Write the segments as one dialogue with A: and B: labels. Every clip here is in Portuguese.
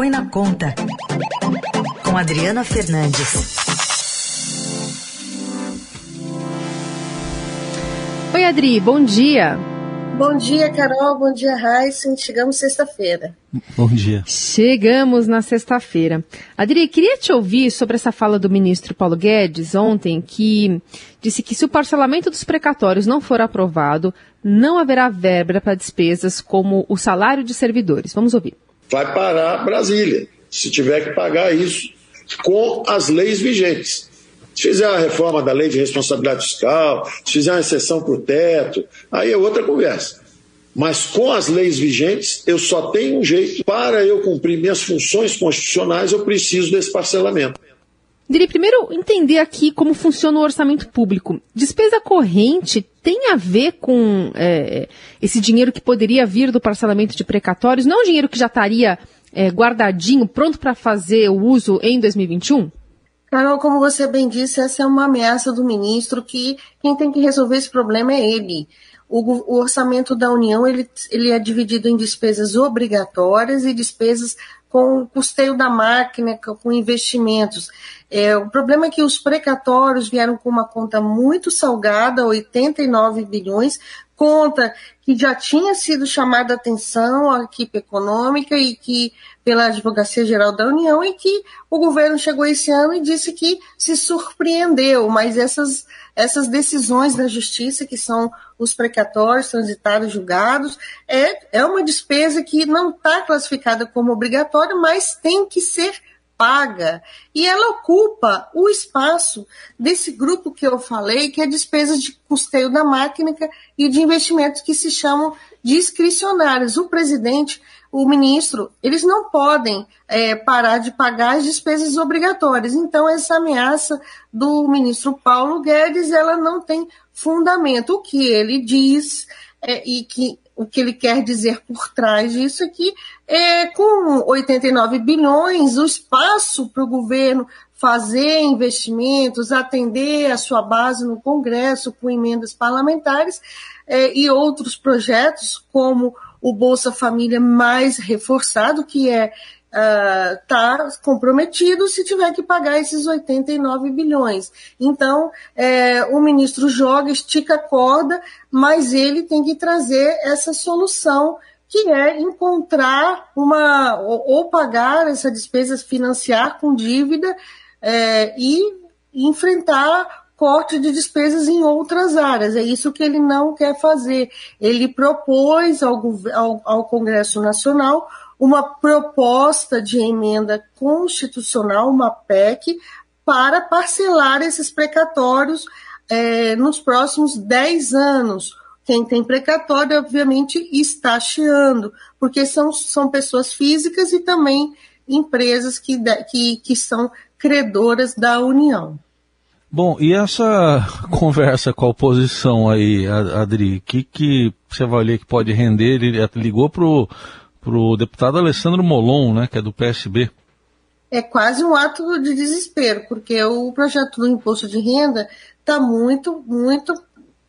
A: Põe na Conta, com Adriana Fernandes.
B: Oi, Adri, bom dia.
C: Bom dia, Carol. Bom dia, Raíssa. Chegamos sexta-feira.
D: Bom dia.
B: Chegamos na sexta-feira. Adri, queria te ouvir sobre essa fala do ministro Paulo Guedes ontem, que disse que se o parcelamento dos precatórios não for aprovado, não haverá verba para despesas como o salário de servidores. Vamos ouvir.
E: Vai parar Brasília, se tiver que pagar isso, com as leis vigentes. Se fizer a reforma da lei de responsabilidade fiscal, se fizer uma exceção para o teto, aí é outra conversa. Mas com as leis vigentes, eu só tenho um jeito. Para eu cumprir minhas funções constitucionais, eu preciso desse parcelamento.
B: Diria primeiro entender aqui como funciona o orçamento público. Despesa corrente tem a ver com é, esse dinheiro que poderia vir do parcelamento de precatórios? Não é um dinheiro que já estaria é, guardadinho, pronto para fazer o uso em 2021?
C: Carol, como você bem disse, essa é uma ameaça do ministro que quem tem que resolver esse problema é ele. O, o orçamento da União ele, ele é dividido em despesas obrigatórias e despesas com custeio da máquina, com investimentos. É, o problema é que os precatórios vieram com uma conta muito salgada, 89 bilhões, conta que já tinha sido chamada atenção à equipe econômica e que pela Advocacia Geral da União e que o governo chegou esse ano e disse que se surpreendeu, mas essas, essas decisões da justiça, que são os precatórios transitários julgados, é, é uma despesa que não está classificada como obrigatória, mas tem que ser paga e ela ocupa o espaço desse grupo que eu falei, que é despesas de custeio da máquina e de investimentos que se chamam discricionários. O presidente, o ministro, eles não podem é, parar de pagar as despesas obrigatórias. Então, essa ameaça do ministro Paulo Guedes, ela não tem fundamento. O que ele diz é, e que o que ele quer dizer por trás disso que, é, com 89 bilhões, o espaço para o governo fazer investimentos, atender a sua base no Congresso com emendas parlamentares é, e outros projetos, como o Bolsa Família mais reforçado, que é está uh, comprometido se tiver que pagar esses 89 bilhões. Então, é, o ministro joga, estica a corda, mas ele tem que trazer essa solução que é encontrar uma ou, ou pagar essa despesa, financiar com dívida é, e enfrentar corte de despesas em outras áreas. É isso que ele não quer fazer. Ele propôs ao, ao, ao Congresso Nacional uma proposta de emenda constitucional, uma PEC, para parcelar esses precatórios é, nos próximos 10 anos. Quem tem precatório, obviamente, está chiando, porque são, são pessoas físicas e também empresas que, que, que são credoras da União.
D: Bom, e essa conversa com a oposição aí, Adri, o que, que você ler que pode render? Ele ligou para o para o deputado Alessandro Molon, né, que é do PSB.
C: É quase um ato de desespero, porque o projeto do imposto de renda está muito, muito,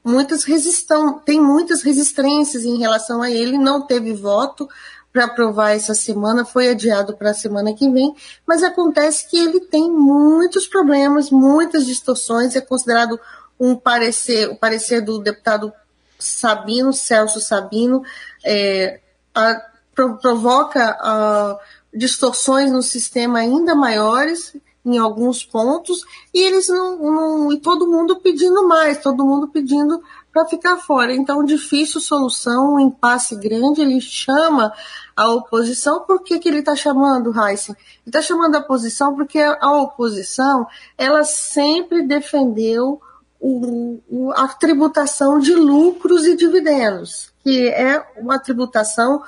C: muitas resistão, tem muitas resistências em relação a ele, não teve voto para aprovar essa semana, foi adiado para a semana que vem, mas acontece que ele tem muitos problemas, muitas distorções, é considerado um parecer, o parecer do deputado Sabino, Celso Sabino, é, a, provoca uh, distorções no sistema ainda maiores em alguns pontos e eles não, não, e todo mundo pedindo mais, todo mundo pedindo para ficar fora. Então, difícil solução, um impasse grande. Ele chama a oposição. Por que, que ele está chamando, Heisen? Ele está chamando a oposição porque a oposição ela sempre defendeu o, a tributação de lucros e dividendos que é uma tributação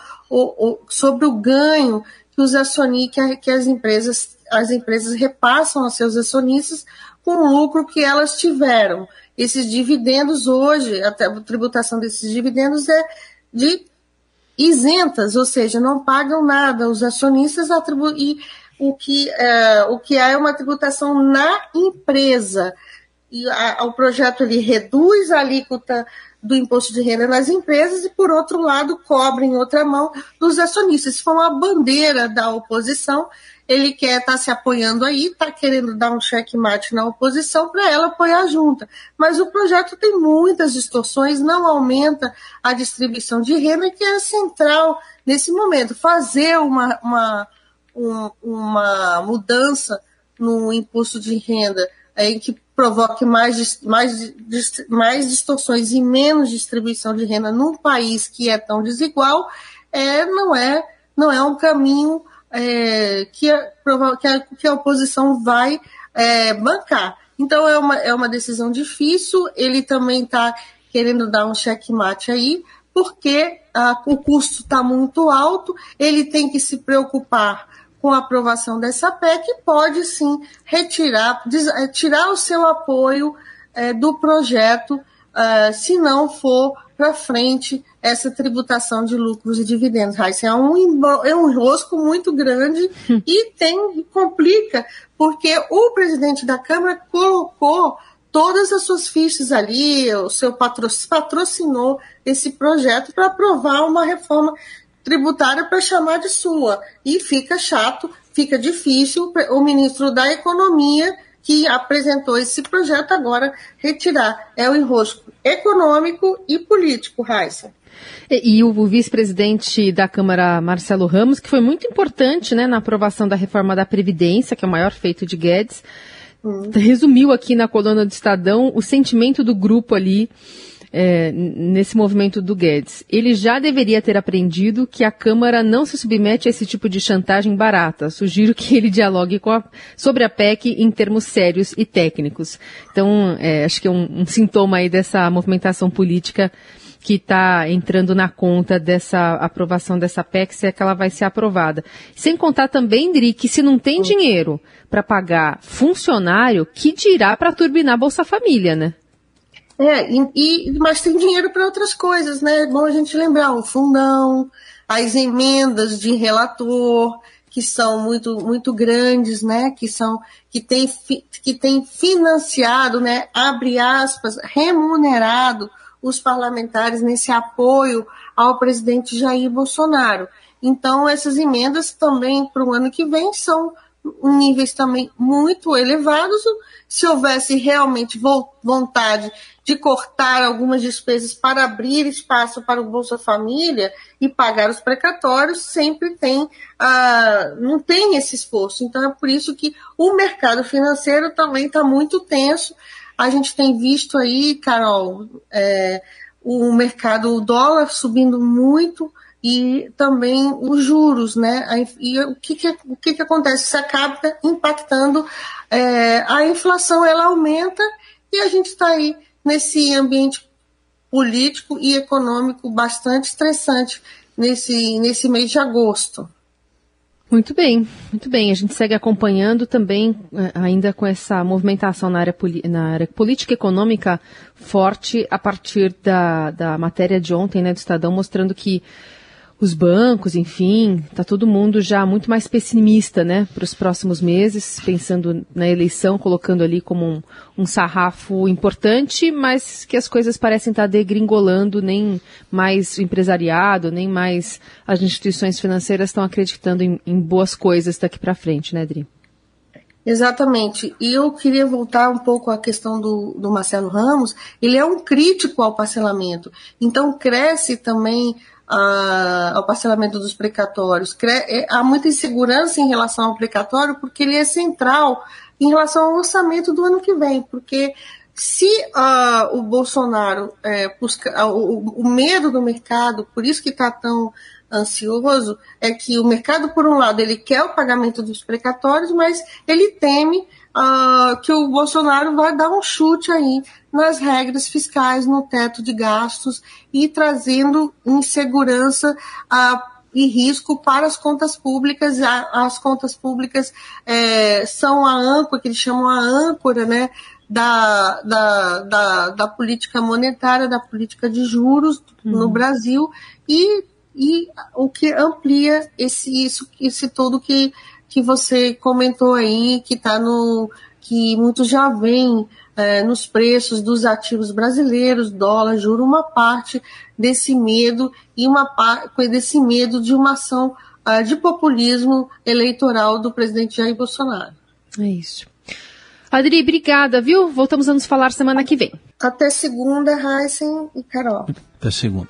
C: sobre o ganho que os acionistas, que as empresas, as empresas repassam aos seus acionistas com o lucro que elas tiveram. Esses dividendos hoje, a tributação desses dividendos é de isentas, ou seja, não pagam nada. Os acionistas atribuem o que, é, o que há é uma tributação na empresa. E a, o projeto ele reduz a alíquota do imposto de renda nas empresas e, por outro lado, cobre em outra mão dos acionistas. Isso foi uma bandeira da oposição. Ele quer estar tá se apoiando aí, está querendo dar um checkmate na oposição para ela apoiar junta. Mas o projeto tem muitas distorções, não aumenta a distribuição de renda, que é central nesse momento. Fazer uma, uma, um, uma mudança no imposto de renda em que provoque mais, mais, mais distorções e menos distribuição de renda num país que é tão desigual, é, não, é, não é um caminho é, que, a, que, a, que, a, oposição vai é, bancar. Então é uma, é uma decisão difícil, ele também está querendo dar um checkmate aí, porque a, o custo está muito alto, ele tem que se preocupar com a aprovação dessa PEC, pode sim retirar, eh, tirar o seu apoio é, do projeto, é, se não for para frente essa tributação de lucros e dividendos. Isso é um, é um rosco muito grande e tem complica, porque o presidente da Câmara colocou todas as suas fichas ali, o seu patrocinou esse projeto para aprovar uma reforma tributária para chamar de sua. E fica chato, fica difícil o ministro da Economia, que apresentou esse projeto, agora retirar. É o enrosco econômico e político, Raíssa.
B: E, e, o vice-presidente da Câmara, Marcelo Ramos, que foi muito importante né, na aprovação da reforma da Previdência, que é o maior feito de Guedes, hum. resumiu aqui na coluna do Estadão o sentimento do grupo ali é, nesse movimento do Guedes. Ele já deveria ter aprendido que a Câmara não se submete a esse tipo de chantagem barata. Sugiro que ele dialogue a, sobre a PEC em termos sérios e técnicos. Então, é, acho que é um, um sintoma aí dessa movimentação política que está entrando na conta dessa aprovação dessa PEC, se é que ela vai ser aprovada. Sem contar também, Dri, que se não tem dinheiro para pagar funcionário, que dirá para turbinar Bolsa Família, né?
C: É, e, e, mas tem dinheiro para outras coisas, né? É bom a gente lembrar o fundão, as emendas de relator, que são muito, muito grandes, né? Que são que tem, que tem financiado, né? Abre aspas, remunerado os parlamentares nesse apoio ao presidente Jair Bolsonaro. Então, essas emendas também para o ano que vem são níveis também muito elevados. Se houvesse realmente vontade de cortar algumas despesas para abrir espaço para o Bolsa Família e pagar os precatórios, sempre tem, ah, não tem esse esforço. Então é por isso que o mercado financeiro também está muito tenso. A gente tem visto aí, Carol, é, o mercado, o dólar subindo muito e também os juros, né? E o que, que, o que, que acontece? Isso acaba impactando é, a inflação, ela aumenta e a gente está aí nesse ambiente político e econômico bastante estressante nesse, nesse mês de agosto.
B: Muito bem, muito bem. A gente segue acompanhando também, eh, ainda com essa movimentação na área, na área política e econômica forte, a partir da, da matéria de ontem, né, do Estadão, mostrando que os bancos, enfim, está todo mundo já muito mais pessimista, né, para os próximos meses, pensando na eleição, colocando ali como um, um, sarrafo importante, mas que as coisas parecem estar tá degringolando, nem mais o empresariado, nem mais as instituições financeiras estão acreditando em, em boas coisas daqui para frente, né, Adri?
C: Exatamente. E eu queria voltar um pouco à questão do, do Marcelo Ramos. Ele é um crítico ao parcelamento. Então cresce também ao parcelamento dos precatórios. É, há muita insegurança em relação ao precatório, porque ele é central em relação ao orçamento do ano que vem, porque se uh, o Bolsonaro é, busca, uh, o, o, medo do mercado, por isso que está tão ansioso, é que o mercado, por um lado, ele quer o pagamento dos precatórios, mas ele teme uh, que o Bolsonaro vai dar um chute aí nas regras fiscais, no teto de gastos e trazendo insegurança uh, e risco para as contas públicas. As contas públicas é, são a âncora, que eles chamam a âncora, né? Da, da, da, da política monetária, da política de juros uhum. no Brasil e, e o que amplia esse, isso, esse todo que que você comentou aí, que está no que muitos já veem é, nos preços dos ativos brasileiros, dólar, juro, uma parte desse medo e uma parte desse medo de uma ação uh, de populismo eleitoral do presidente Jair Bolsonaro.
B: É isso. Adri, obrigada, viu? Voltamos a nos falar semana que vem.
C: Até segunda, Heisen e Carol.
D: Até segunda.